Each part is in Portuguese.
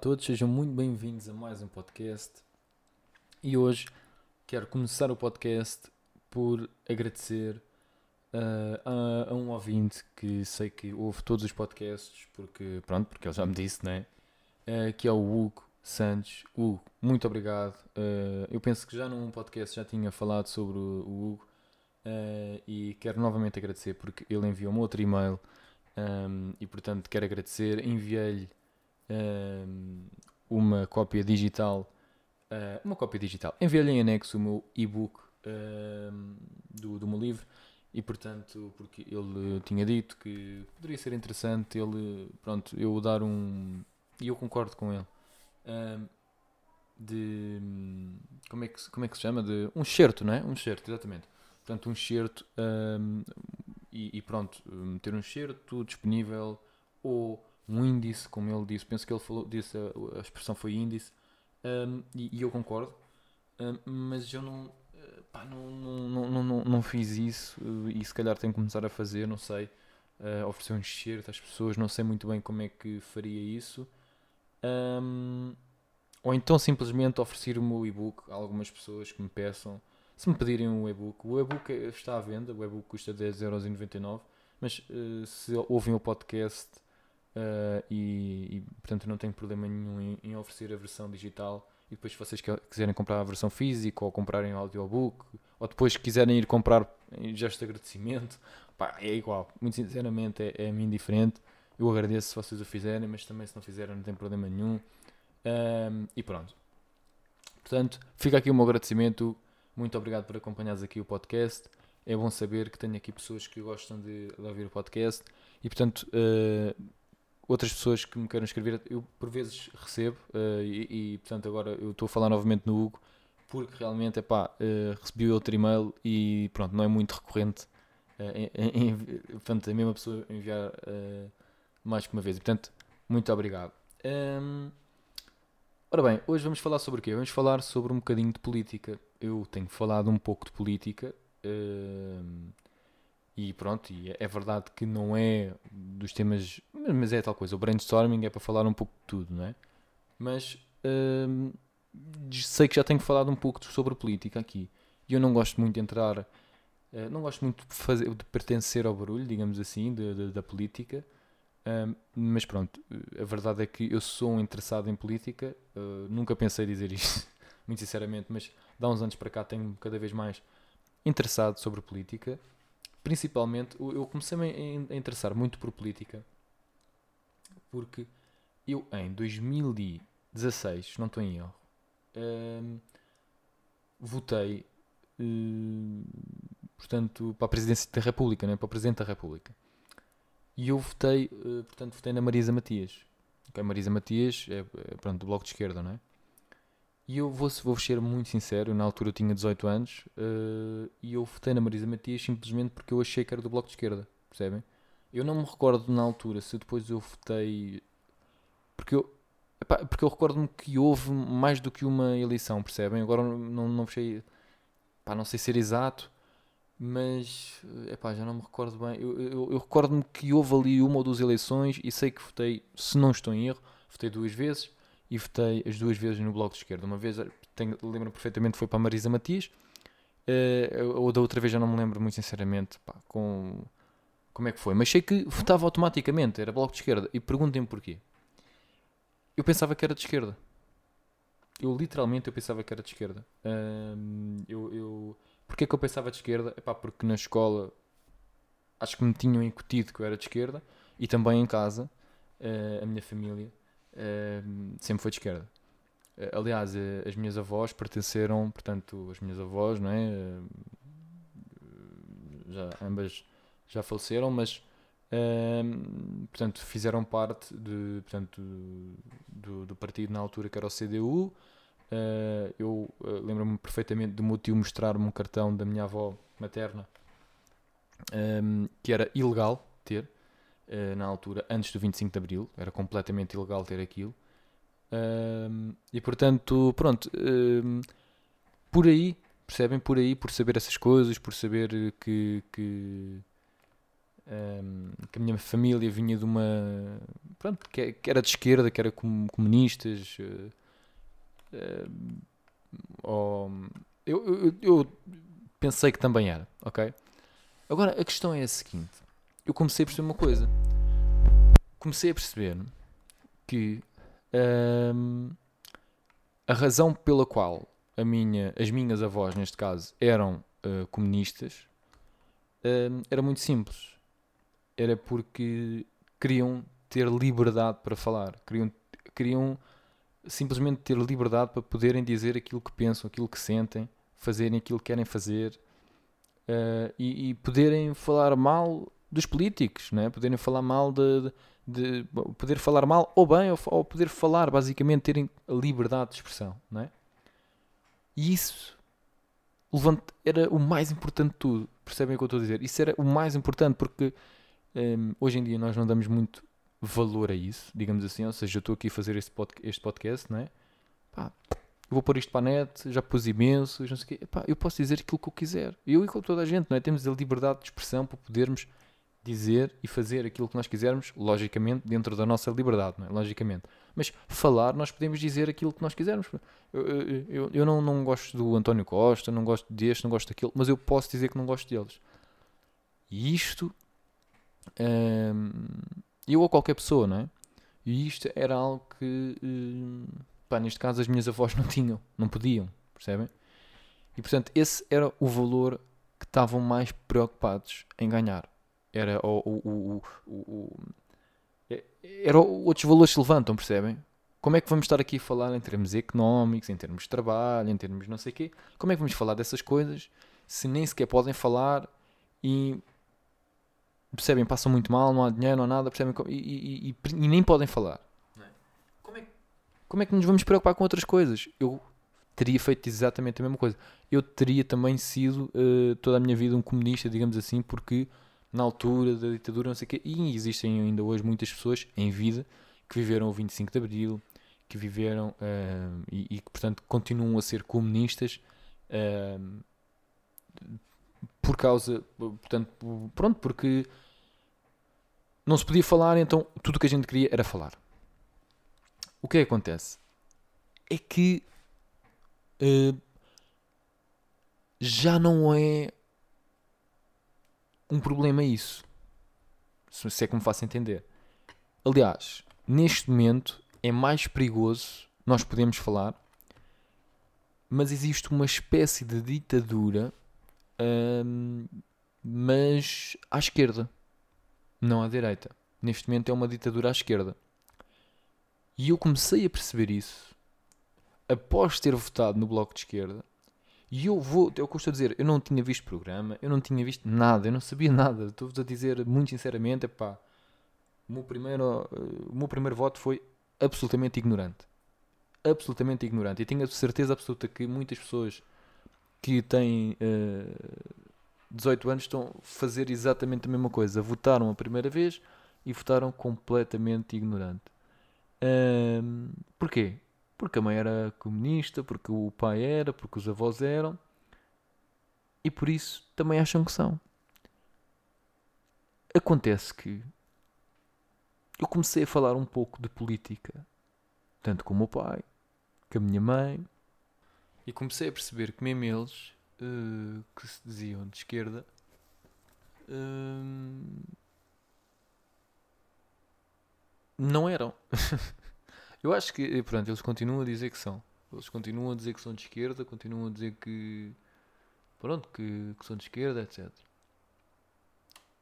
Todos, sejam muito bem-vindos a mais um podcast. E hoje quero começar o podcast por agradecer uh, a, a um ouvinte que sei que ouve todos os podcasts, porque, pronto, porque ele já me disse, né? Uh, que é o Hugo Santos. Hugo, muito obrigado. Uh, eu penso que já num podcast já tinha falado sobre o, o Hugo e quero novamente agradecer porque ele enviou-me outro e-mail um, e, portanto, quero agradecer. Enviei-lhe uma cópia digital, uh, uma cópia digital. Enviei-lhe em anexo o meu e-book do, do meu livro e portanto, porque ele tinha dito que poderia ser interessante ele, pronto, eu dar um, e eu concordo com ele, de, como é, que, como é que se chama? De, um certo, não é? Um certo, exatamente. Portanto, um certo e, e, pronto, ter um certo disponível ou um índice, como ele disse, penso que ele falou, disse a, a expressão foi índice, um, e, e, eu concordo, um, mas eu não, eh, pá, não, não, não, não, não, fiz isso eh, e se calhar tenho que começar a fazer, não sei, uh, oferecer um enxerto às pessoas, não sei muito bem como é que faria isso. Um, ou então simplesmente oferecer o meu e-book a algumas pessoas que me peçam. Se me pedirem um e-book, o e-book está à venda, o e-book custa 10,99€, mas uh, se ouvem o podcast Uh, e, e, portanto não tenho problema nenhum em, em, oferecer a versão digital. E depois se vocês quiserem comprar a versão física ou comprarem o audiobook ou depois quiserem ir comprar em gesto de agradecimento pá, é igual, muito sinceramente é, é-me indiferente eu agradeço se vocês o fizerem mas também se não fizerem não tem problema nenhum. Um, e pronto. Portanto fica aqui o meu agradecimento. Muito obrigado por acompanhares aqui o podcast. É bom saber que tenho aqui pessoas que gostam de, de ouvir o podcast. E portanto uh, outras pessoas que me queiram escrever, eu por vezes recebo uh, e, e, portanto agora eu estou a falar novamente no Hugo porque realmente é pá, uh, recebi outro e-mail e pronto, não é muito recorrente uh, em, em, portanto, a mesma pessoa enviar mais que uma vez. E, portanto, muito obrigado. Um, ehm, ora bem, hoje vamos falar sobre o quê? Vamos falar sobre um bocadinho de política. Eu tenho falado um pouco de política. Ehm, e pronto, e é verdade que não é dos temas, mas é tal coisa. O brainstorming é para falar um pouco de tudo, não é? Mas hum, sei que já tenho falado um pouco sobre política aqui. E eu não gosto muito de entrar, uh, não gosto muito de, fazer, de pertencer ao barulho, digamos assim, de, de, da política. Um, mas pronto, a verdade é que eu sou um interessado em política. Uh, nunca pensei dizer isto, muito sinceramente, mas dá uns anos para cá tenho cada vez mais interessado sobre política principalmente, eu comecei-me a interessar muito por política porque eu em 2016, não estou em erro, hum, votei hum, portanto para a presidência da República, né, para o Presidente da República. E eu votei, uh, portanto, votei na Marisa Matias. Okay, Marisa Matias é, é pronto, do Bloco de Esquerda, não é? E eu vou, vou ser muito sincero, na altura eu tinha 18 anos uh, e eu votei na Marisa Matias simplesmente porque eu achei que era do Bloco de Esquerda, percebem? Eu não me recordo na altura se depois eu votei. Porque eu, epá, porque eu recordo-me que houve mais do que uma eleição, percebem? Agora não, não fechei. Pá, não sei ser exato, mas epá, já não me recordo bem. Eu, eu, eu recordo-me que houve ali uma ou duas eleições e sei que votei, se não estou em erro, votei duas vezes e votei as duas vezes no Bloco de Esquerda. Uma vez, lembro perfeitamente, foi para a Marisa Matias, uh, ou da outra vez já não me lembro muito sinceramente pá, com, como é que foi. Mas sei que votava automaticamente, era Bloco de Esquerda. E perguntem-me porquê. Eu pensava que era de esquerda. Eu literalmente eu pensava que era de esquerda. Eu, eu, porquê que eu pensava de esquerda? Epá, porque na escola acho que me tinham incutido que eu era de esquerda e também em casa, uh, a minha família sempre foi de esquerda. Uh, aliás, uh, as minhas avós pertenceram, portanto, as minhas avós, não é? Já, ambas já faleceram, mas portanto, fizeram parte de, portanto, do, do partido na altura que era o CDU. Uh, eu uh, lembro-me perfeitamente do meu tio mostrar-me um cartão da minha avó materna um, que era ilegal ter uh, na altura, antes do 25 de Abril, era completamente ilegal ter aquilo. Um, e portanto, pronto, um, por aí, percebem? Por aí, por saber essas coisas, por saber que, que, que a minha família vinha de uma. Pronto, que, era de esquerda, que era comunistas Uh, ou, eu, eu, eu, pensei que também era, ok? Agora a questão é a seguinte: eu comecei a perceber uma coisa. Comecei a perceber que um, a razão pela qual a minha, as minhas avós, neste caso, eram uh, comunistas um, era muito simples. Era porque queriam ter liberdade para falar, queriam, queriam simplesmente ter liberdade para poderem dizer aquilo que pensam, aquilo que sentem, fazerem aquilo que querem fazer uh, e, e, poderem falar mal dos políticos, né? poderem falar mal de, de, de poder falar mal ou bem, ou, ou, poder falar, basicamente terem liberdade de expressão. Né? E isso era o mais importante de tudo. Percebem o que eu estou a dizer? Isso era o mais importante porque um, ehm, hoje em dia nós não damos muito valor a isso, digamos assim. Ou seja, eu estou aqui a fazer este, pod este podcast, não é? Pá, vou pôr isto para a net, já pus imenso, não sei o quê. Pá, eu posso dizer aquilo que eu quiser. Eu e com toda a gente, não é? Temos a liberdade de expressão para podermos dizer e fazer aquilo que nós quisermos, logicamente, dentro da nossa liberdade, não é? Logicamente. Mas falar, nós podemos dizer aquilo que nós quisermos. Eu, eu, eu, não, não gosto do António Costa, não gosto deste, não gosto daquilo, mas eu posso dizer que não gosto deles. E isto. Hum, eu ou qualquer pessoa, não é? E isto era algo que, eh, pá, neste caso, as minhas avós não tinham, não podiam, percebem? E portanto, esse era o valor que estavam mais preocupados em ganhar. Era o, o, o, o é, era outros valores se levantam, percebem? Como é que vamos estar aqui a falar em termos económicos, em termos de trabalho, em termos não sei o quê? Como é que vamos falar dessas coisas se nem sequer podem falar e percebem, passam muito mal, não há dinheiro, não há nada, percebem, e, e, e, e nem podem falar. É? Como, é, como é que nos vamos preocupar com outras coisas? Eu teria feito exatamente a mesma coisa. Eu teria também sido uh, toda a minha vida um comunista, digamos assim, porque na altura da ditadura, não sei o quê, e existem ainda hoje muitas pessoas em vida que viveram o 25 de Abril, que viveram uh, e, que, portanto, continuam a ser comunistas. Uh, por causa, portanto, pronto, porque não se podia falar, então tudo o que a gente queria era falar. O que é que acontece? É que uh, já não é um problema isso. Se é que me faço entender. Aliás, neste momento é mais perigoso nós podemos falar, mas existe uma espécie de ditadura um, mas à esquerda, não à direita. Neste momento é uma ditadura à esquerda. E eu comecei a perceber isso após ter votado no Bloco de Esquerda. E eu vou, é eu estou a dizer, eu não tinha visto programa, eu não tinha visto nada, eu não sabia nada. Estou-vos a dizer muito sinceramente, epá, o meu primeiro, o meu primeiro voto foi absolutamente ignorante. Absolutamente ignorante. E tinha certeza absoluta que muitas pessoas que têm uh, eh, 18 anos estão a fazer exatamente a mesma coisa. Votaram a primeira vez e votaram completamente ignorante. Porquê? Porque a mãe era comunista, porque o pai era, porque os avós eram. E por isso também acham que são. Acontece que eu comecei a falar um pouco de política, tanto com o meu pai, com a minha mãe, e comecei a perceber que mesmo eles, uh, que se diziam de esquerda, uh, não eram. Eu acho que, pronto, eles continuam a dizer que são. Eles continuam a dizer que são de esquerda, continuam a dizer que, pronto, que, que são de esquerda, etc.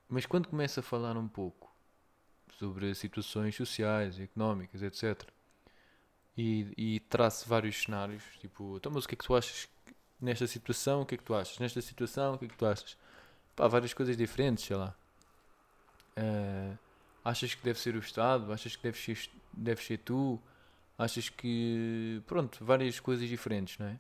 Mas quando começa a falar um pouco sobre situações sociais, económicas, etc., e, e vários cenários. Tipo, então, mas o que é que tu achas nesta situação? O que é que tu achas? Nesta situação, o que é que tu achas? Pá, várias coisas diferentes, sei lá. Uh, achas que deve ser o Estado? Achas que deve ser, deve ser tu? achas que, pronto, várias coisas diferentes, não é?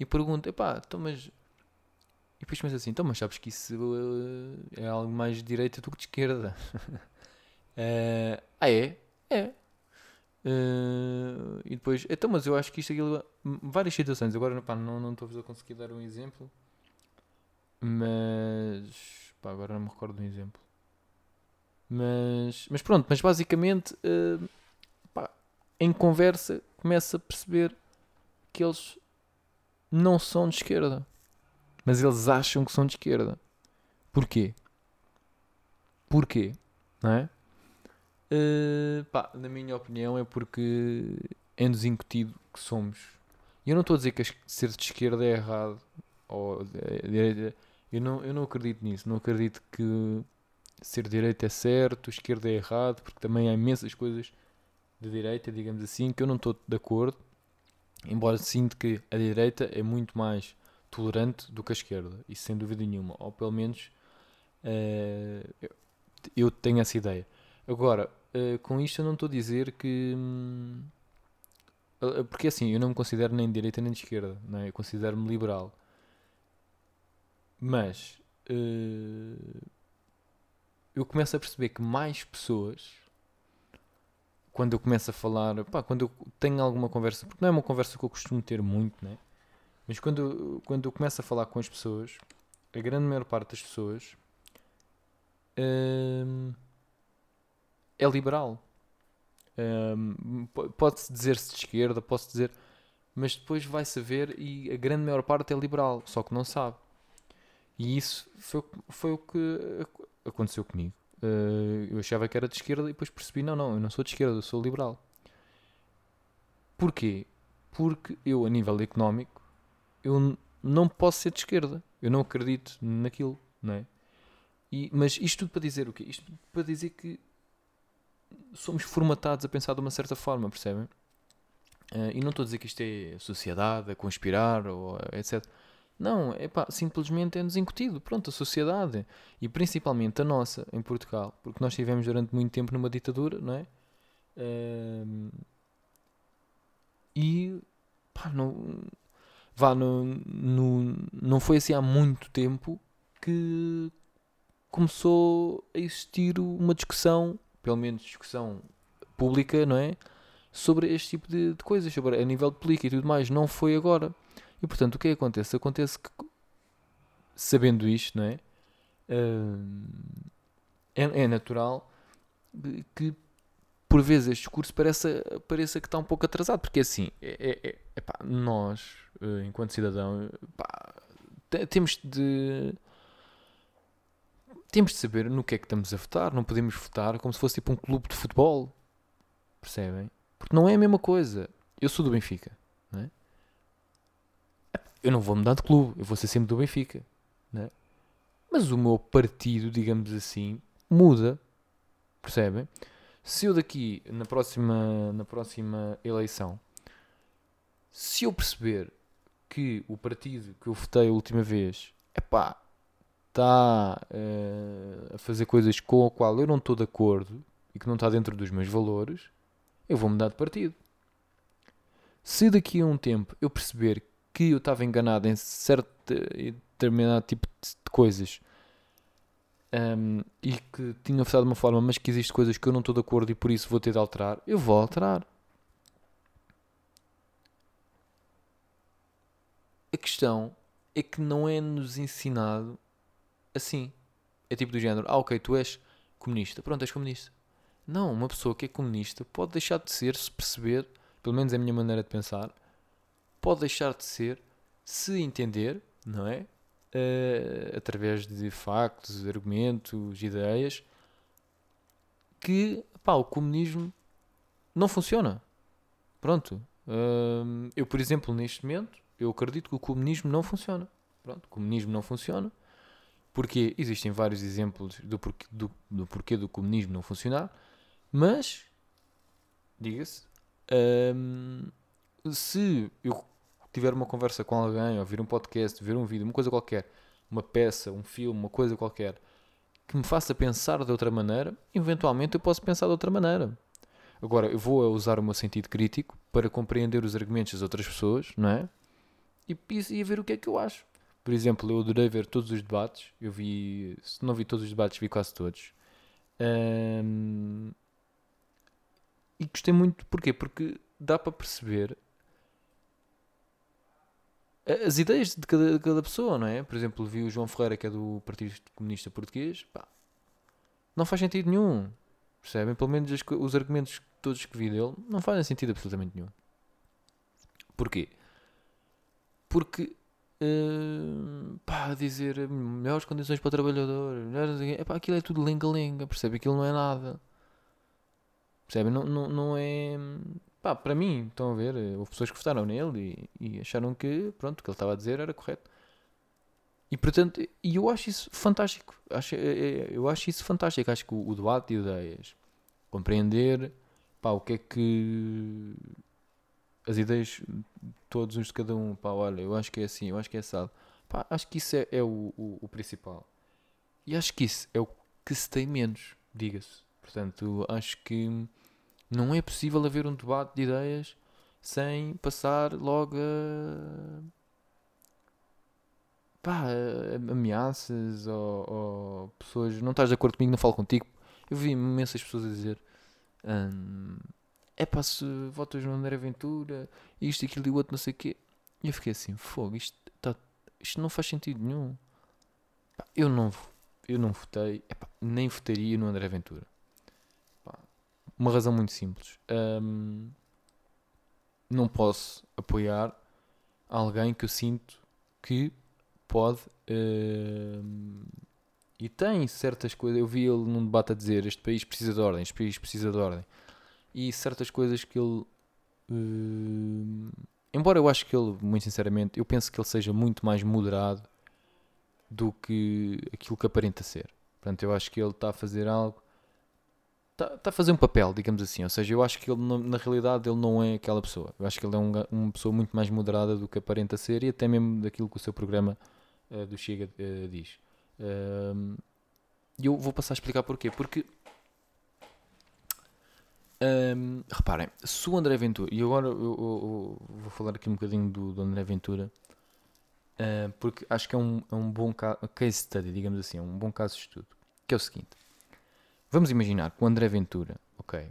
E pergunto, epá, então mas... E depois penso assim, então mas sabes que isso uh, é algo mais de direita do que de esquerda. uh, ah é? É. Uh, e depois, então mas eu acho que isto aquilo... Várias situações, agora não, não estou a conseguir dar um exemplo. Mas... Pá, agora não me recordo de um exemplo. Mas, mas pronto, mas basicamente uh, em conversa começa a perceber que eles não são de esquerda. Mas eles acham que são de esquerda. Porquê? Porquê? Não é? Uh, pá, na minha opinião é porque é-nos incutido que somos. E eu não estou a dizer que ser de esquerda é errado. Ou, eu, não, eu não acredito nisso. Não acredito que ser direita é certo, esquerda é errado, porque também há imensas coisas de direita, digamos assim, que eu não estou de acordo, embora sinto que a direita é muito mais tolerante do que a esquerda, isso sem dúvida nenhuma, ou pelo menos uh, eu tenho essa ideia. Agora, uh, com isto eu não estou a dizer que. Hum, porque assim, eu não me considero nem de direita nem de esquerda, não é? eu considero-me liberal. Mas. Uh, eu começo a perceber que mais pessoas, quando eu começo a falar, pá, quando eu tenho alguma conversa, porque não é uma conversa que eu costumo ter muito, né? Mas quando, quando eu começo a falar com as pessoas, a grande maior parte das pessoas hum, é liberal. Hum, pode-se dizer-se de esquerda, posso dizer, mas depois vai saber e a grande maior parte é liberal, só que não sabe. E isso foi, foi o que aconteceu comigo. Uh, eu achava que era de esquerda e depois percebi: não, não, eu não sou de esquerda, eu sou liberal. Porquê? Porque eu, a nível económico, eu não posso ser de esquerda. Eu não acredito naquilo, não é? E, mas isto tudo para dizer o quê? Isto tudo para dizer que somos formatados a pensar de uma certa forma, percebem? Uh, e não estou a dizer que isto é sociedade, a conspirar, ou etc. Não, é pá, simplesmente é-nos incutido. Pronto, a sociedade. E principalmente a nossa, em Portugal. Porque nós estivemos durante muito tempo numa ditadura, não é? Uh, e pá, não, vá, no, no, não foi assim há muito tempo que começou a existir uma discussão, pelo menos discussão pública, não é? Sobre este tipo de, de coisas, sobre a nível de política e tudo mais. Não foi agora. E portanto, o que é que acontece? Acontece que, sabendo isto, não é? Uh, é, é, natural que por vezes este discurso pareça, pareça que está um pouco atrasado, porque assim, é, é, é pá, nós, eh, enquanto cidadão, pá, temos de temos de saber no que é que estamos a votar, não podemos votar como se fosse tipo um clube de futebol, percebem? Porque não é a mesma coisa. Eu sou do Benfica? Eu não vou mudar de clube, eu vou ser sempre do Benfica. Né? Mas o meu partido, digamos assim, muda. Percebem? Se eu daqui, na próxima, na próxima eleição, se eu perceber que o partido que eu votei a última vez, epá, está uh, a fazer coisas com a qual eu não estou de acordo e que não está dentro dos meus valores, eu vou mudar de partido. Se daqui a um tempo eu perceber que eu estava enganado em certo e determinado tipo de coisas um, e que tinha votado de uma forma, mas que existem coisas que eu não estou de acordo e por isso vou ter de alterar, eu vou alterar. A questão é que não é nos ensinado assim. É tipo do género, ah ok, tu és comunista, pronto, és comunista. Não, uma pessoa que é comunista pode deixar de ser se perceber, pelo menos é a minha maneira de pensar, pode deixar de ser se entender, não é? Uh, através de factos, argumentos, ideias, que pá, o comunismo não funciona. Pronto. Uh, eu, por exemplo, neste momento, eu acredito que o comunismo não funciona. Pronto, o comunismo não funciona. Porque existem vários exemplos do porquê do, do, porquê do comunismo não funcionar, mas, diga-se, se eu tiver uma conversa com alguém, ouvir um podcast, ver um vídeo, uma coisa qualquer, uma peça, um filme, uma coisa qualquer, que me faça pensar de outra maneira, eventualmente eu posso pensar de outra maneira. Agora, eu vou usar o meu sentido crítico para compreender os argumentos das outras pessoas, não é? E, e, ver o que é que eu acho. Por exemplo, eu adorei ver todos os debates. Eu vi, se não vi todos os debates, vi quase todos. Um, e gostei muito, porquê? Porque dá para perceber as ideias de cada, de cada, pessoa, não é? Por exemplo, vi o João Ferreira, que é do Partido Comunista Português, pá, não faz sentido nenhum. Percebem? Pelo menos os, os argumentos todos que vi dele não fazem sentido absolutamente nenhum. Porquê? Porque, uh, pá, dizer melhores condições para o trabalhador, melhores, epá, aquilo é tudo lenga-lenga, percebe? Aquilo não é nada. Percebe? Não, não, não é pá, para mim, estão a ver, houve pessoas que votaram nele e, e acharam que, pronto, o que ele estava a dizer era correto. E portanto, e eu acho isso fantástico. Acho, é, é, eu acho isso fantástico. Acho que o, o debate de ideias, compreender pá, o que é que as ideias todos uns de cada um, pá, olha, eu acho que é assim, eu acho que é assado. Pá, acho que isso é, é o, o, o, principal. E acho que isso é o que se tem menos, diga-se. Portanto, acho que não é possível haver um debate de ideias sem passar logo a. pá, ameaças ou, ou, pessoas. não estás de acordo comigo, não falo contigo. Eu vi imensas pessoas a dizer. Hum, é pá, se votas no André Ventura, isto, aquilo e o outro, não sei o quê. E eu fiquei assim, fogo, isto, tá, isto não faz sentido nenhum. Eu não eu não votei, epá, nem votaria no André Ventura. Uma razão muito simples. Um, não posso apoiar alguém que eu sinto que pode um, e tem certas coisas. Eu vi ele num debate a dizer: Este país precisa de ordem, este país precisa de ordem, e certas coisas que ele. Um, embora eu acho que ele, muito sinceramente, eu penso que ele seja muito mais moderado do que aquilo que aparenta ser. Portanto, eu acho que ele está a fazer algo está tá a fazer um papel, digamos assim. Ou seja, eu acho que ele, na realidade, ele não é aquela pessoa. Eu acho que ele é um, uma pessoa muito mais moderada do que aparenta ser e até mesmo daquilo que o seu programa uh, do Chega uh, diz. E eu vou passar a explicar porquê. Porque, um, reparem, se o André Ventura, e agora eu, eu, eu, vou falar aqui um bocadinho do, do André Ventura, uh, porque acho que é um, é um bom case study, digamos assim, é um bom caso de estudo. Que é o seguinte Vamos imaginar que o André Ventura, ok,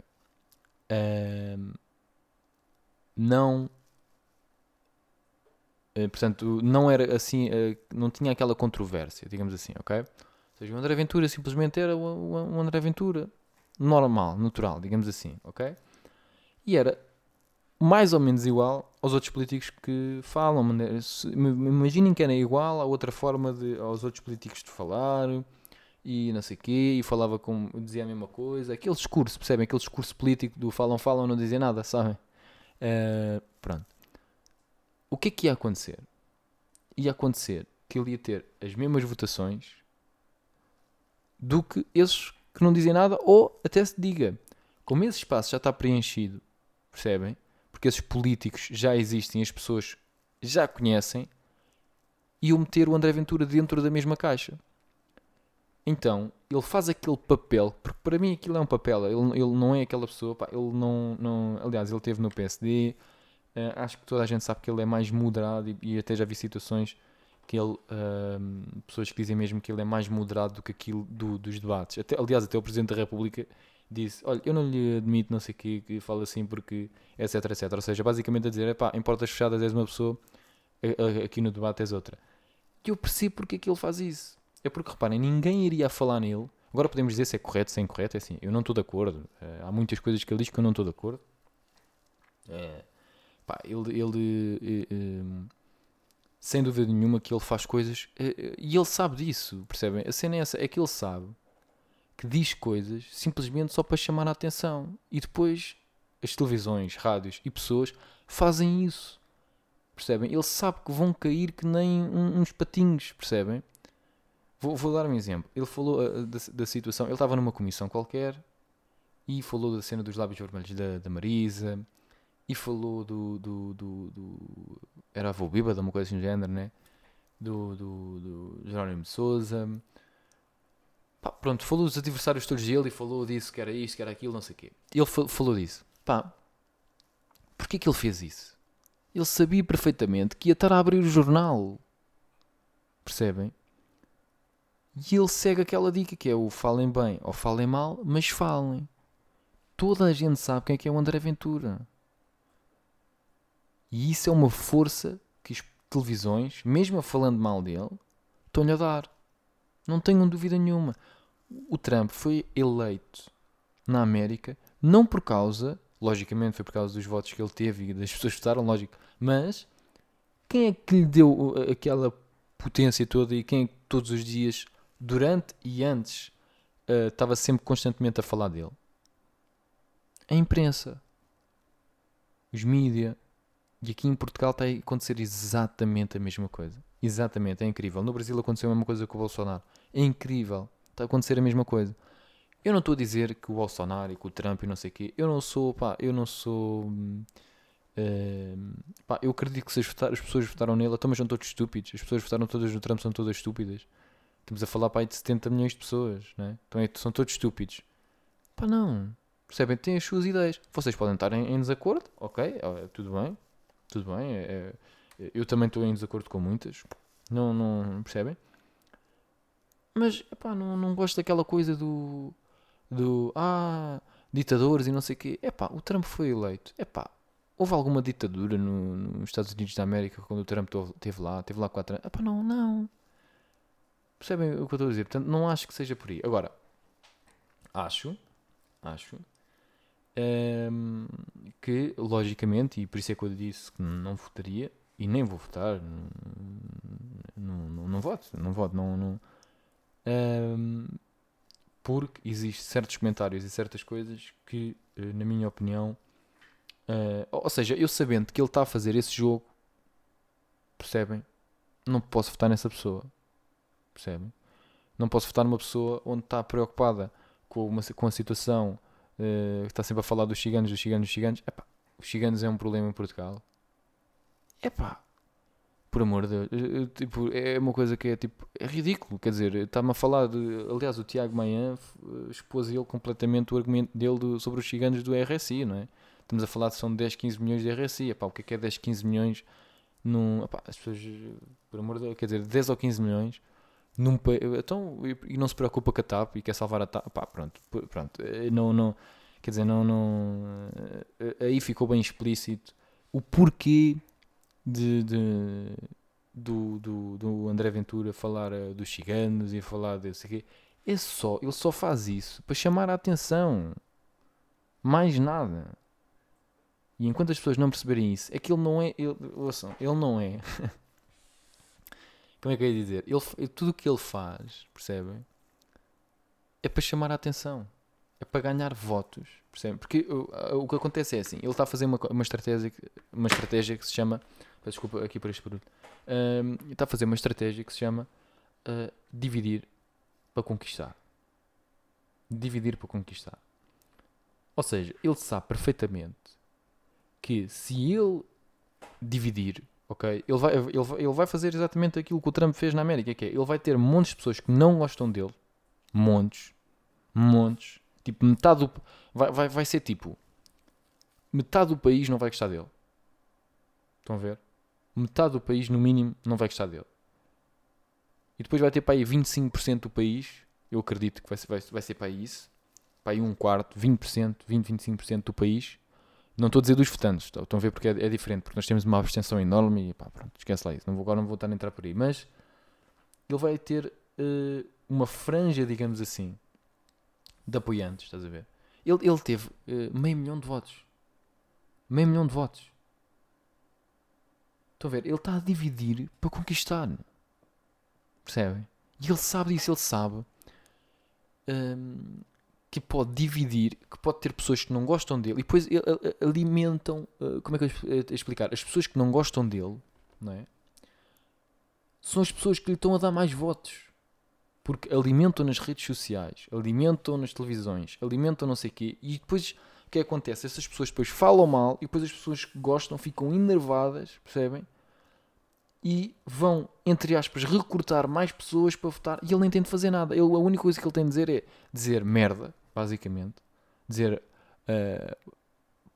não. Uh, portanto, não era assim, uh, não tinha aquela controvérsia, digamos assim, ok? Ou seja, o André Ventura simplesmente era o, André Ventura normal, natural, digamos assim, ok? E era mais ou menos igual aos outros políticos que falam. Imaginem que era igual a outra forma de, aos outros políticos de falar, e não sei o quê, e falava com, dizia a mesma coisa, aquele discurso, percebem? Aquele discurso político do falam, falam, não dizem nada, sabem? Uh, pronto. O que é que ia acontecer? Ia acontecer que ele ia ter as mesmas votações do que esses que não dizem nada, ou até se diga, como esse espaço já está preenchido, percebem? Porque esses políticos já existem, as pessoas já conhecem, iam meter o André Ventura dentro da mesma caixa. Então, ele faz aquele papel, porque para mim aquilo é um papel, ele, ele não é aquela pessoa, pá, ele não, não. Aliás, ele teve no PSD, uh, eh, acho que toda a gente sabe que ele é mais moderado e, e até já vi situações que ele. Uh, pessoas que dizem mesmo que ele é mais moderado do que aquilo do, dos debates. Até, aliás, até o Presidente da República disse: Olha, eu não lhe admito, não sei o que fala assim porque. etc, etc. Ou seja, basicamente a dizer: pá, em portas fechadas és uma pessoa, aqui no debate és outra. E eu percebo porque é que ele faz isso é porque, reparem, ninguém iria falar nele. Agora podemos dizer se é correto, se é incorreto. É assim, eu não estou de acordo. Uh, há muitas coisas que ele diz que eu não estou de acordo. Uh, pá, ele, ele uh, sem dúvida nenhuma que ele faz coisas e ele sabe disso, percebem? A cena é essa, é que ele sabe que diz coisas simplesmente só para chamar a atenção e depois as televisões, rádios e pessoas fazem isso, percebem? Ele sabe que vão cair que nem uns patinhos, percebem? Vou, vou dar um exemplo. Ele falou uh, da, da, situação. Ele estava numa comissão qualquer e falou da cena dos lábios vermelhos da, da Marisa e falou do. do, do, do era a avô bíbada, uma coisa assim do género, né? Do, do, do Jerónimo de Souza. Pá, pronto, falou dos adversários todos dele e falou disso, que era isto, que era aquilo, não sei o quê. Ele fa- falou disso. Pá, porquê que ele fez isso? Ele sabia perfeitamente que ia estar a abrir o jornal. Percebem? E ele segue aquela dica que é o falem bem ou falem mal, mas falem. Toda a gente sabe quem é que é o André Ventura. E isso é uma força que as televisões, mesmo falando mal dele, estão-lhe a dar. Não tenham dúvida nenhuma. O Trump foi eleito na América não por causa, logicamente foi por causa dos votos que ele teve e das pessoas que votaram, lógico, mas quem é que lhe deu aquela potência toda e quem é que todos os dias, durante e antes, uh, estava sempre constantemente a falar dele? A imprensa, os mídia. E aqui em Portugal está a acontecer exatamente a mesma coisa. Exatamente, é incrível. No Brasil aconteceu a mesma coisa com o Bolsonaro. É incrível. Está a acontecer a mesma coisa. Eu não estou a dizer que o Bolsonaro e que o Trump e não sei o quê. Eu não sou, pá, eu não sou. hum, pá, eu acredito que se as, as pessoas votaram nele, então, mas são todos estúpidos. As pessoas votaram todas no Trump, são todas estúpidas. Estamos a falar, pá, aí de 70 milhões de pessoas, né? Então é- são todos estúpidos. Pá, não. Percebem? Têm as suas ideias. Vocês podem estar em, em desacordo, ok, ó, tudo bem. Tudo bem. é- é- eu também estou em desacordo com muitas. Não, não percebem? Mas, epá, não, não gosto daquela coisa do, do, ah, ditadores e não sei o quê. Epá, o Trump foi eleito. Epá, houve alguma ditadura no- nos Estados Unidos da América quando o Trump esteve lá? Teve lá quatro anos? Epá, não, não. Percebem o que eu estou a dizer? Portanto, não acho que seja por aí. Agora, acho, acho, ehm, que, logicamente, e por isso é que eu disse que não votaria, e nem vou votar, não, não, não, voto, não voto, não, não, ehm, porque existem certos comentários e certas coisas que, eh, na minha opinião, eh, ou seja, eu sabendo que ele está a fazer esse jogo, percebem? Não posso votar nessa pessoa, percebem? Não posso votar numa pessoa onde está preocupada com, uma, com a situação, eh, que está sempre a falar dos ciganos, dos ciganos, dos ciganos. Epá, os ciganos é um problema em Portugal. Epá, por amor de Deus, eh, eh, tipo, é uma coisa que é tipo, é ridículo, quer dizer, está-me a falar de, aliás, o Tiago Manhã expôs ele completamente o argumento dele do- sobre os ciganos do RSI, não é? Estamos a falar de são 10, 15 milhões de RSI, epá, o que é que é 10, 15 milhões num, epá, as pessoas, por amor de Deus, quer dizer, 10 ou 15 milhões num, então, e, não se preocupa com a TAP e quer salvar a TAP, pá, pronto, pronto, eh, não, não, quer dizer, não, não, eh, aí ficou bem explícito o porquê de, de- do, do, do André Ventura falar eh, dos ciganos e falar desse quê. É só, ele só faz isso para chamar a atenção. Mais nada. E enquanto as pessoas não perceberem isso, é que ele não é. Ele, ouçam, ele não é. Como é que eu ia dizer? Ele, tudo o que ele faz, percebem? É para chamar a atenção. É para ganhar votos. Percebem? Porque o, o que acontece é assim: ele está a fazer uma, uma, estratégia, uma estratégia que se chama. Desculpa aqui por este barulho. Ahm, está a fazer uma estratégia que se chama ah, dividir para conquistar. Dividir para conquistar. Ou seja, ele sabe perfeitamente que se ele dividir, ok, ele vai, ele, ele vai fazer exatamente aquilo que o Trump fez na América, que é, ele vai ter montes de pessoas que não gostam dele, montes, montes, tipo metade do, vai, vai, vai ser tipo, metade do país não vai gostar dele. Estão a ver? Metade do país, no mínimo, não vai gostar dele. E depois vai ter para aí 25% do país, eu acredito que vai vai, vai ser para aí isso, para aí um quarto, 20%, 20, 25% do país. Não estou a dizer dos votantes, estão estão a ver porque é, é diferente, porque nós temos uma abstenção enorme e pá, pronto, esquece lá isso. Não vou, agora não vou estar a entrar por aí. Mas ele vai ter eh, uma franja, digamos assim, de apoiantes, estás a ver? Ele, ele teve eh, meio milhão de votos. Meio milhão de votos. Estão a ver? Ele está a dividir para conquistar. Percebem? E ele sabe disso, ele sabe hum, que pode dividir, que pode ter pessoas que não gostam dele e depois alimentam. uh, como é que eu exp- explicar? As pessoas que não gostam dele, não é? São as pessoas que lhe estão a dar mais votos. Porque alimentam nas redes sociais, alimentam nas televisões, alimentam não sei o quê, e depois o que acontece? Essas pessoas depois falam mal e depois as pessoas que gostam ficam enervadas, percebem? E vão, entre aspas, recrutar mais pessoas para votar e ele nem tem de fazer nada. Ele, a única coisa que ele tem de dizer é dizer merda, basicamente. Dizer uh,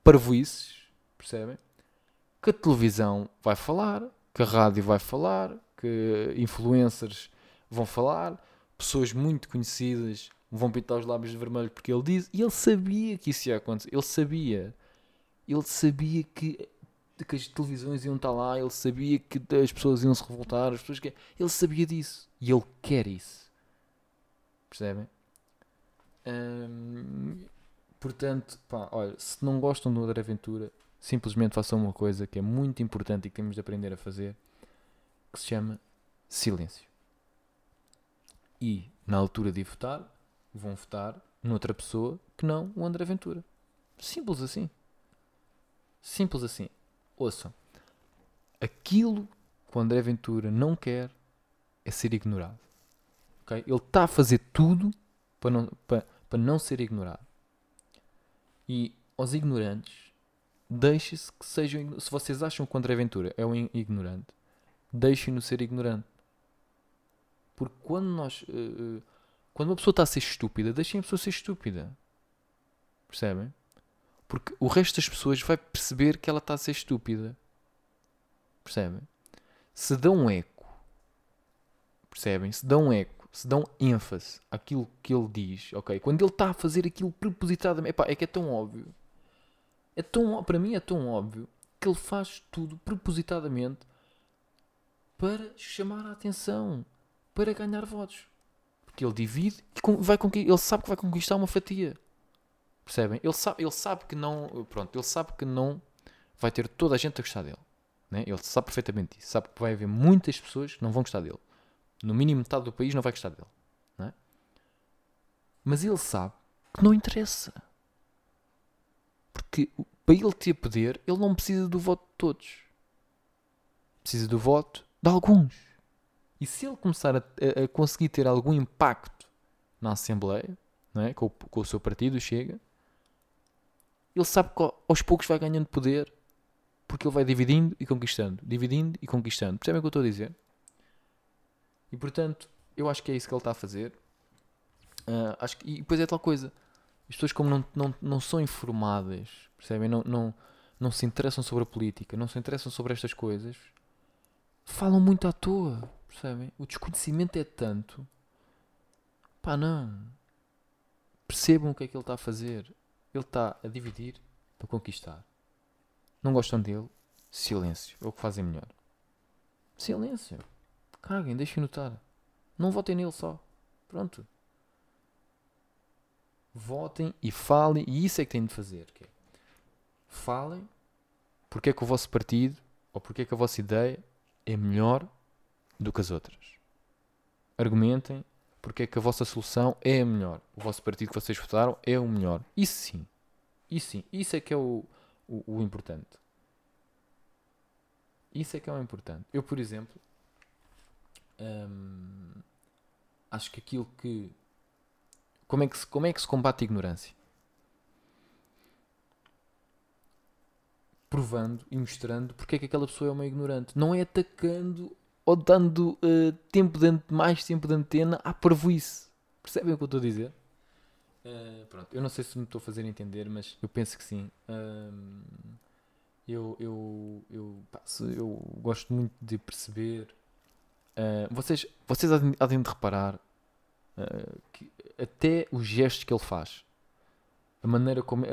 parvoices, percebem? Que a televisão vai falar, que a rádio vai falar, que influencers vão falar, pessoas muito conhecidas vão pintar os lábios de vermelho porque ele diz, e ele sabia que isso ia acontecer, ele sabia, ele sabia que, que as televisões iam estar lá, ele sabia que as pessoas iam se revoltar, as pessoas que... ele sabia disso, e ele quer isso, percebem? Hum, portanto, pá, olha, se não gostam do André Aventura, simplesmente façam uma coisa que é muito importante e que temos de aprender a fazer, que se chama silêncio. E, na altura de votar, vão votar noutra pessoa que não o André Ventura. Simples assim. Simples assim. Ouçam. Aquilo que o André Ventura não quer é ser ignorado. Okay? Ele está a fazer tudo para não, para, para não ser ignorado. E aos ignorantes, deixe-se que sejam. Se vocês acham que o André Ventura é um ignorante, deixem-no ser ignorante. Porque quando nós. Uh, quando uma pessoa está a ser estúpida, deixem a pessoa ser estúpida. Percebem? Porque o resto das pessoas vai perceber que ela está a ser estúpida. Percebem? Se dão eco, percebem? Se dão eco, se dão ênfase àquilo que ele diz, ok? Quando ele está a fazer aquilo propositadamente, epá, é que é tão óbvio. É tão, para mim é tão óbvio que ele faz tudo propositadamente para chamar a atenção, para ganhar votos que ele divide e vai ele sabe que vai conquistar uma fatia. Percebem? Ele sabe, ele sabe que não, pronto, ele sabe que não vai ter toda a gente a gostar dele. Né? Ele sabe perfeitamente isso. Sabe que vai haver muitas pessoas que não vão gostar dele. No mínimo metade do país não vai gostar dele. Né? Mas ele sabe que não interessa. Porque para ele ter poder, ele não precisa do voto de todos. Precisa do voto de alguns. E se ele começar a, a, conseguir ter algum impacto na Assembleia, não é? com, o, com o seu partido, chega, ele sabe que aos poucos vai ganhando poder porque ele vai dividindo e conquistando, dividindo e conquistando. Percebem o que eu estou a dizer? E portanto, eu acho que é isso que ele está a fazer. Uh, acho que, e depois é tal coisa. As pessoas, como não, não, não são informadas, percebem? Não, não, não se interessam sobre a política, não se interessam sobre estas coisas, falam muito à toa. Percebem? O desconhecimento é tanto. Pá, não. Percebam o que é que ele está a fazer. Ele está a dividir para conquistar. Não gostam dele? Silêncio. É o que fazem melhor. Silêncio. Caguem, deixem notar. Não votem nele só. Pronto. Votem e falem. E isso é que têm de fazer. Que é, falem porque é que o vosso partido ou porque é que a vossa ideia é melhor do que as outras. Argumentem porque é que a vossa solução é a melhor. O vosso partido que vocês votaram é o melhor. Isso sim. Isso sim. Isso é que é o, o, o importante. Isso é que é o importante. Eu, por exemplo, hum, acho que aquilo que. Como é que, se, como é que se combate a ignorância? Provando e mostrando porque é que aquela pessoa é uma ignorante. Não é atacando ou dando uh, tempo de, mais tempo de antena à parvoíce. Percebem o que eu estou a dizer? Uh, pronto, eu não sei se me estou a fazer entender, mas eu penso que sim. Uh, eu, eu, eu, pá, eu gosto muito de perceber. Uh, vocês, vocês há de reparar que até os gestos que ele faz, a maneira como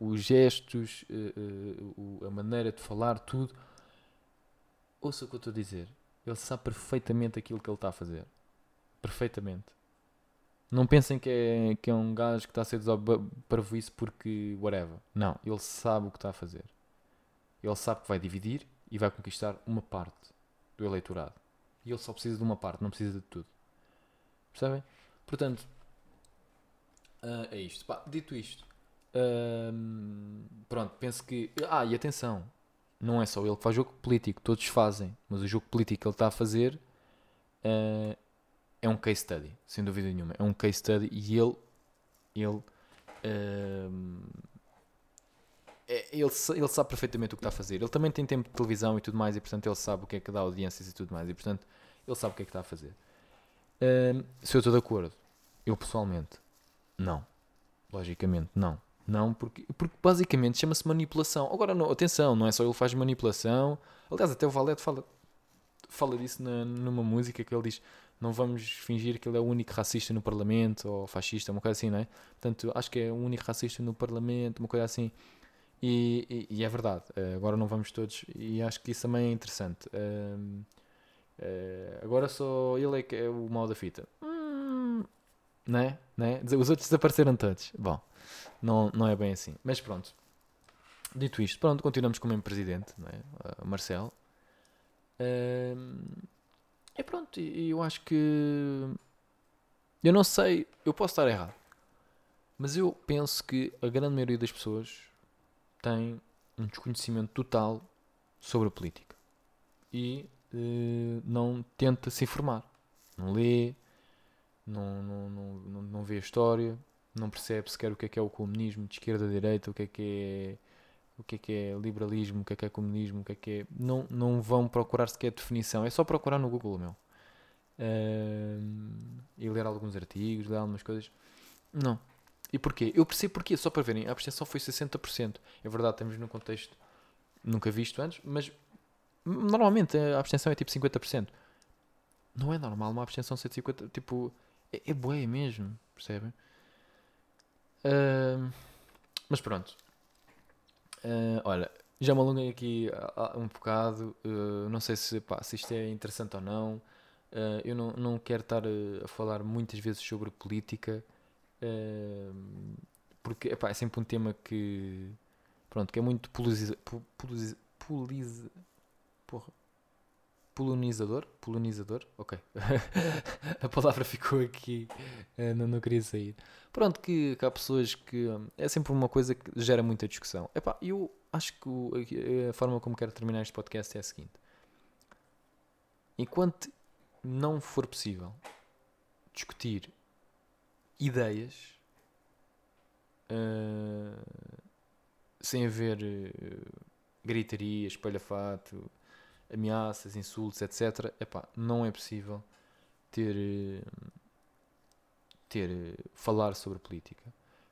os gestos, a maneira de falar, tudo. Ouça o que eu estou a dizer ele sabe perfeitamente aquilo que ele está a fazer. Perfeitamente. Não pensem que é, que é um gajo que está a ser isso porque whatever. Não, ele sabe o que está a fazer. Ele sabe que vai dividir e vai conquistar uma parte do eleitorado. E ele só precisa de uma parte, não precisa de tudo. Percebem? Portanto, uh, é isto. Dito isto, uh, pronto, penso que. Ah, e atenção, não é só ele que faz jogo político, todos fazem, mas o jogo político que ele está a fazer uh, é um case study, sem dúvida nenhuma. É um case study e ele, ele uh, é, ele, ele sabe perfeitamente o que está a fazer. Ele também tem tempo de televisão e tudo mais, e portanto ele sabe o que é que dá audiências e tudo mais, e portanto ele sabe o que é que está a fazer. Uh, se eu estou de acordo, eu pessoalmente, não. Logicamente, não. Não, porque, porque basicamente chama-se manipulação. Agora, não, atenção, não é só ele faz manipulação. Aliás, até o Valete fala, fala disso na, numa música que ele diz: não vamos fingir que ele é o único racista no Parlamento ou fascista, uma coisa assim, não é? Portanto, acho que é o único racista no Parlamento, uma coisa assim. E, e, e é verdade, uh, agora não vamos todos, e acho que isso também é interessante. Uh, uh, agora só ele é que é o mal da fita. Né? né? Os outros desapareceram todos. Bom, não, não é bem assim. Mas pronto. Dito isto, pronto, continuamos com o mesmo presidente, não é? Uh, Marcelo. Uh, e pronto, eu acho que. Eu não sei, eu posso estar errado. Mas eu penso que a grande maioria das pessoas tem um desconhecimento total sobre a política. E uh, não tenta se informar. Não lê, não, não, não, não, vê a história, não percebe sequer o que é que é o comunismo de esquerda a direita, o que é que é o que é que é liberalismo, o que é que é comunismo, o que é que é. Não, não vão procurar sequer definição, é só procurar no Google, meu. Uh, e ler alguns artigos, ler algumas coisas. Não. E porquê? Eu percebo porquê, só para verem, a abstenção foi 60%. É verdade, estamos num contexto nunca visto antes, mas normalmente a abstenção é tipo 50%. Não é normal uma abstenção ser de 50%, tipo, é, é boé mesmo, percebem? Uh, mas pronto. Uh, olha, já me alonguei aqui um bocado. Uh, não sei se, pá, se isto é interessante ou não. Uh, eu não, não quero estar a falar muitas vezes sobre política. porque epá, é sempre um tema que. Pronto, que é muito polariza, polariza, polariza, porra, polonizador. Polonizador? Ok. a palavra ficou aqui. não, não queria sair. Pronto, que, que há pessoas que. Hum, é sempre uma coisa que gera muita discussão. Epá, eu acho que o, a forma como quero terminar este podcast é a seguinte: enquanto não for possível discutir ideias uh, sem haver uh, gritaria, espalhafato, ameaças, insultos, etc., epá, não é possível ter. Uh, ter, eh, falar sobre política.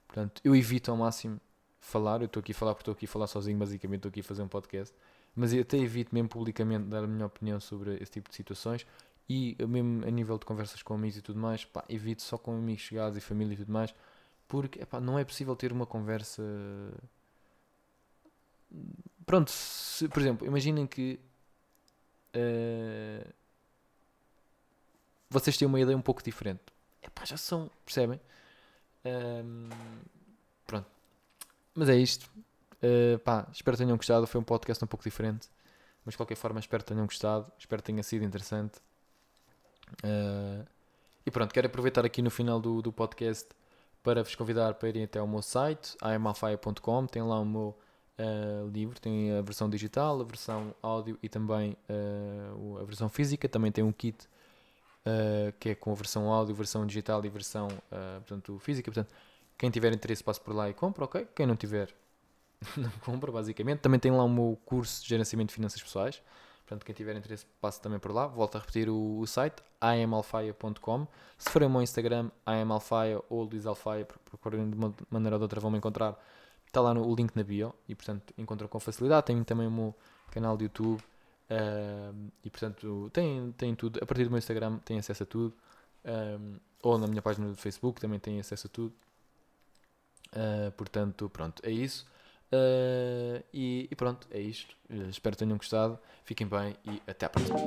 Portanto, eu evito ao máximo falar, eu estou aqui a falar porque estou aqui a falar sozinho, basicamente estou aqui a fazer um podcast, mas eu até evito mesmo publicamente dar a minha opinião sobre esse tipo de situações e mesmo a nível de conversas com amigos e tudo mais, pá, evito só com amigos chegados e família e tudo mais, porque epá, não é possível ter uma conversa. Pronto, se, por exemplo, imaginem que uh, vocês têm uma ideia um pouco diferente epá, já são, percebem? Um, pronto. Mas é isto. Uh, pá, espero que tenham gostado. Foi um podcast um pouco diferente. Mas de qualquer forma, espero que tenham gostado. Espero que tenha sido interessante. Uh, e pronto, quero aproveitar aqui no final do, do podcast para vos convidar para irem até ao meu site, amalfaia.com. Tem lá o meu uh, livro, tem a versão digital, a versão áudio e também uh, a versão física. Também tem um kit uh, que é com a versão áudio, versão digital e versão portanto, física. Portanto, quem tiver interesse passe por lá e compra, ok? Quem não tiver, não compra, basicamente. Também tem lá o meu curso de gerenciamento de finanças pessoas. Portanto, quem tiver interesse, passe também por lá. Volto a repetir o, o site, amalfaia.com. Se forem ao meu Instagram, amalfaia ou Luís Alfaia, procurem de uma maneira ou de outra, vão me encontrar. Está lá no, o link na bio e, portanto, encontram com facilidade. Tem também o meu canal de YouTube e portanto, tem, tem tudo. A partir do meu Instagram tem acesso a tudo. Um, ou na minha página do Facebook também tem acesso a tudo. Uh, portanto, pronto, é isso. Uh, e, e, pronto, é isto. espero que tenham gostado. Fiquem bem e até à próxima.